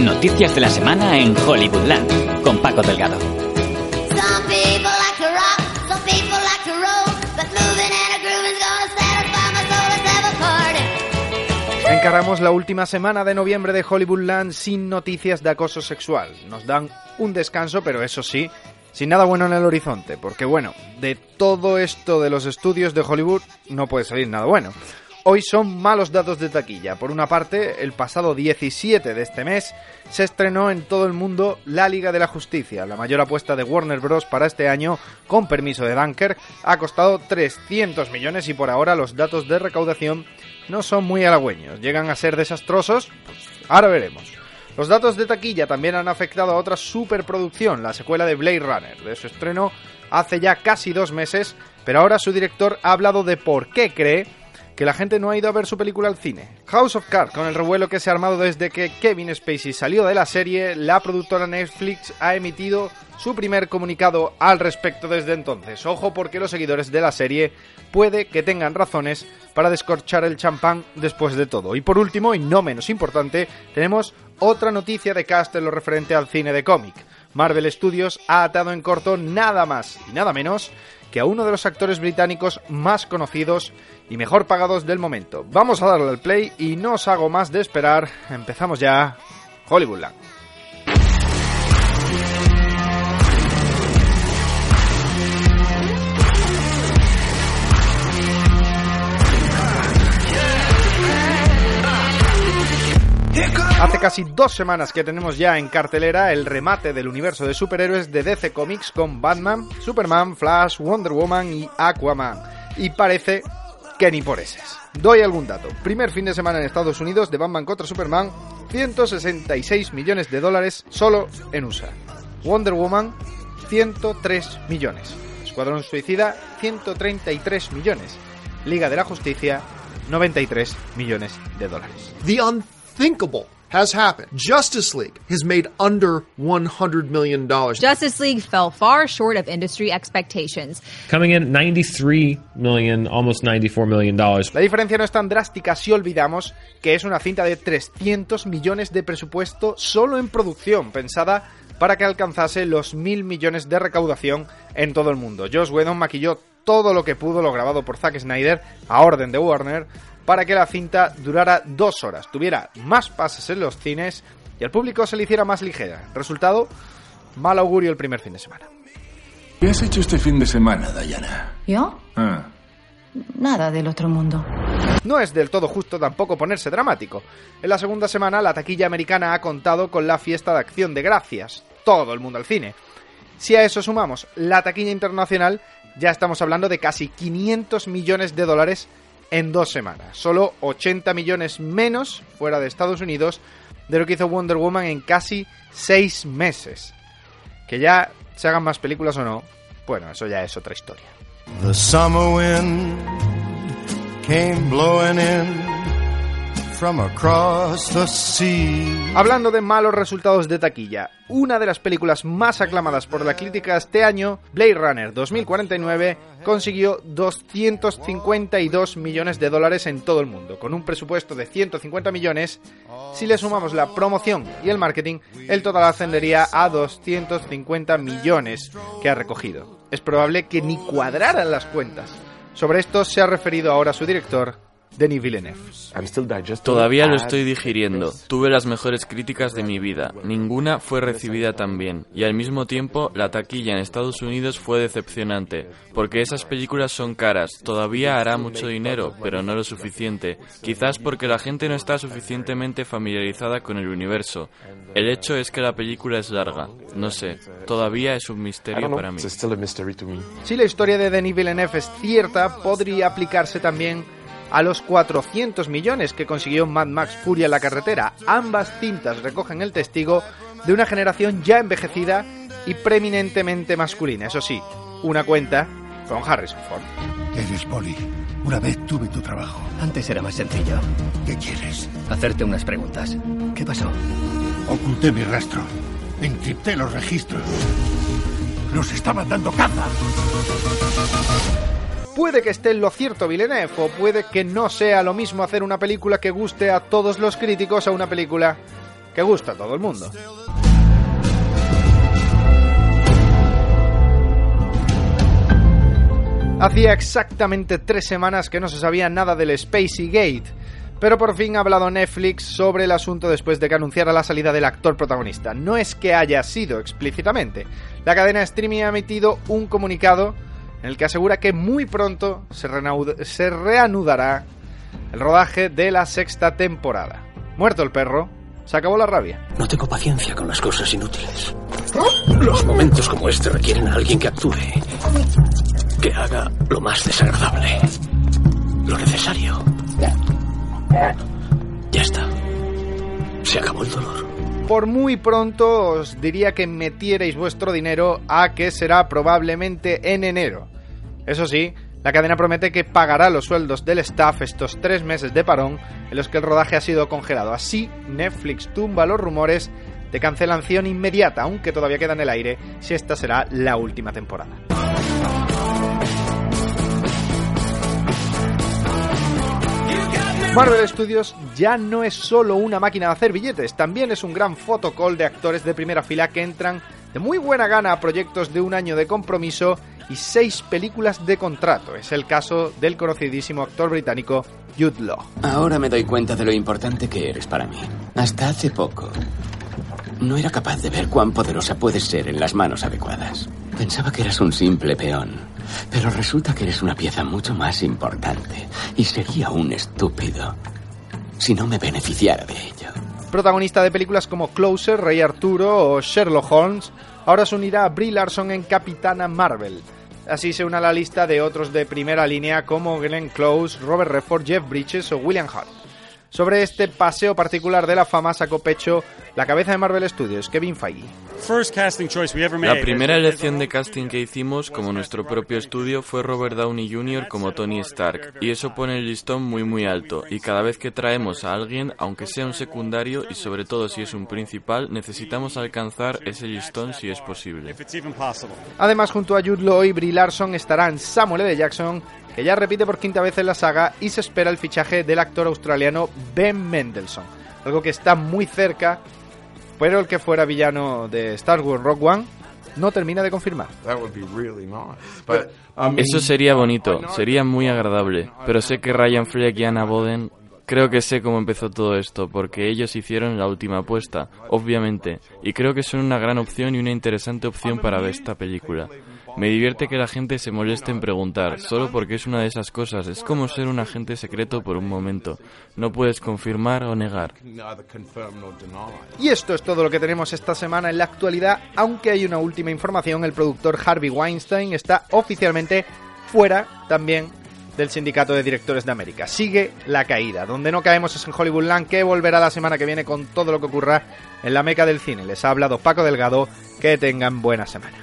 Noticias de la semana en Hollywoodland con Paco Delgado. Encaramos la última semana de noviembre de Hollywoodland sin noticias de acoso sexual. Nos dan un descanso, pero eso sí, sin nada bueno en el horizonte, porque bueno, de todo esto de los estudios de Hollywood no puede salir nada bueno. Hoy son malos datos de taquilla. Por una parte, el pasado 17 de este mes se estrenó en todo el mundo La Liga de la Justicia, la mayor apuesta de Warner Bros. para este año, con permiso de Dunkirk, ha costado 300 millones y por ahora los datos de recaudación no son muy halagüeños. ¿Llegan a ser desastrosos? Pues ahora veremos. Los datos de taquilla también han afectado a otra superproducción, la secuela de Blade Runner, de su estreno hace ya casi dos meses, pero ahora su director ha hablado de por qué cree que la gente no ha ido a ver su película al cine. House of Cards, con el revuelo que se ha armado desde que Kevin Spacey salió de la serie, la productora Netflix ha emitido su primer comunicado al respecto desde entonces. Ojo porque los seguidores de la serie puede que tengan razones para descorchar el champán después de todo. Y por último, y no menos importante, tenemos otra noticia de cast en lo referente al cine de cómic. Marvel Studios ha atado en corto nada más y nada menos que a uno de los actores británicos más conocidos y mejor pagados del momento. Vamos a darle al play y no os hago más de esperar. Empezamos ya Hollywoodland. Casi dos semanas que tenemos ya en cartelera el remate del universo de superhéroes de DC Comics con Batman, Superman, Flash, Wonder Woman y Aquaman. Y parece que ni por eses. Doy algún dato. Primer fin de semana en Estados Unidos de Batman contra Superman, 166 millones de dólares solo en USA. Wonder Woman, 103 millones. Escuadrón Suicida, 133 millones. Liga de la Justicia, 93 millones de dólares. The unthinkable has happened. Justice League has made under $100 million. Justice League fell far short of industry expectations. coming in at 93 million, almost 94 million dollars. La diferencia no es tan drástica si olvidamos que es una cinta de 300 millones de presupuesto solo en producción, pensada para que alcanzase los mil millones de recaudación en todo el mundo. Joss Whedon maquilló todo lo que pudo lo grabado por Zack Snyder a orden de Warner para que la cinta durara dos horas, tuviera más pases en los cines y al público se le hiciera más ligera. Resultado, mal augurio el primer fin de semana. ¿Qué has hecho este fin de semana, Diana? ¿Yo? Ah, Nada del otro mundo. No es del todo justo tampoco ponerse dramático. En la segunda semana la taquilla americana ha contado con la fiesta de acción de gracias. Todo el mundo al cine. Si a eso sumamos la taquilla internacional, ya estamos hablando de casi 500 millones de dólares en dos semanas. Solo 80 millones menos fuera de Estados Unidos de lo que hizo Wonder Woman en casi seis meses. Que ya se hagan más películas o no, bueno, eso ya es otra historia. From across the sea. Hablando de malos resultados de taquilla, una de las películas más aclamadas por la crítica este año, Blade Runner 2049, consiguió 252 millones de dólares en todo el mundo, con un presupuesto de 150 millones. Si le sumamos la promoción y el marketing, el total ascendería a 250 millones que ha recogido. Es probable que ni cuadraran las cuentas. Sobre esto se ha referido ahora su director, Denis Villeneuve. Todavía lo estoy digiriendo. Tuve las mejores críticas de mi vida. Ninguna fue recibida tan bien. Y al mismo tiempo, la taquilla en Estados Unidos fue decepcionante. Porque esas películas son caras. Todavía hará mucho dinero, pero no lo suficiente. Quizás porque la gente no está suficientemente familiarizada con el universo. El hecho es que la película es larga. No sé. Todavía es un misterio para mí. Si la historia de Denis Villeneuve es cierta, podría aplicarse también a los 400 millones que consiguió Mad Max Furia en la carretera. Ambas cintas recogen el testigo de una generación ya envejecida y preeminentemente masculina. Eso sí, una cuenta con Harrison Ford. Eres Polly. Una vez tuve tu trabajo. Antes era más sencillo. ¿Qué quieres? Hacerte unas preguntas. ¿Qué pasó? Oculté mi rastro. Encripté los registros. Nos estaban dando caza. Puede que esté en lo cierto Villeneuve, o puede que no sea lo mismo hacer una película que guste a todos los críticos a una película que gusta a todo el mundo. Hacía exactamente tres semanas que no se sabía nada del Spacey Gate, pero por fin ha hablado Netflix sobre el asunto después de que anunciara la salida del actor protagonista. No es que haya sido explícitamente. La cadena streaming ha emitido un comunicado en el que asegura que muy pronto se, se reanudará el rodaje de la sexta temporada. Muerto el perro, se acabó la rabia. No tengo paciencia con las cosas inútiles. Los momentos como este requieren a alguien que actúe, que haga lo más desagradable, lo necesario. Ya está. Se acabó el dolor. Por muy pronto os diría que metierais vuestro dinero a que será probablemente en enero. Eso sí, la cadena promete que pagará los sueldos del staff estos tres meses de parón en los que el rodaje ha sido congelado. Así, Netflix tumba los rumores de cancelación inmediata, aunque todavía queda en el aire si esta será la última temporada. Marvel Studios ya no es solo una máquina de hacer billetes, también es un gran fotocall de actores de primera fila que entran de muy buena gana a proyectos de un año de compromiso y seis películas de contrato. Es el caso del conocidísimo actor británico Jude Law. Ahora me doy cuenta de lo importante que eres para mí. Hasta hace poco no era capaz de ver cuán poderosa puedes ser en las manos adecuadas. Pensaba que eras un simple peón, pero resulta que eres una pieza mucho más importante y sería un estúpido si no me beneficiara de ello. Protagonista de películas como Closer, Rey Arturo o Sherlock Holmes, ahora se unirá a Brie Larson en Capitana Marvel. Así se une a la lista de otros de primera línea como Glenn Close, Robert Redford, Jeff Bridges o William Hart. Sobre este paseo particular de la fama sacó pecho la cabeza de Marvel Studios, Kevin Feige. La primera elección de casting que hicimos como nuestro propio estudio fue Robert Downey Jr. como Tony Stark, y eso pone el listón muy muy alto, y cada vez que traemos a alguien, aunque sea un secundario y sobre todo si es un principal, necesitamos alcanzar ese listón si es posible. Además, junto a Jude Law y Brie Larson estarán Samuel L. Jackson, que ya repite por quinta vez en la saga, y se espera el fichaje del actor australiano Ben Mendelssohn, algo que está muy cerca pero el que fuera villano de Star Wars Rock One no termina de confirmar. Eso sería bonito, sería muy agradable, pero sé que Ryan Fleck y Anna Boden Creo que sé cómo empezó todo esto, porque ellos hicieron la última apuesta, obviamente, y creo que son una gran opción y una interesante opción para ver esta película. Me divierte que la gente se moleste en preguntar, solo porque es una de esas cosas, es como ser un agente secreto por un momento. No puedes confirmar o negar. Y esto es todo lo que tenemos esta semana en la actualidad, aunque hay una última información, el productor Harvey Weinstein está oficialmente fuera también del Sindicato de Directores de América. Sigue la caída. Donde no caemos es en Hollywoodland, que volverá la semana que viene con todo lo que ocurra en la meca del cine. Les ha hablado Paco Delgado. Que tengan buena semana.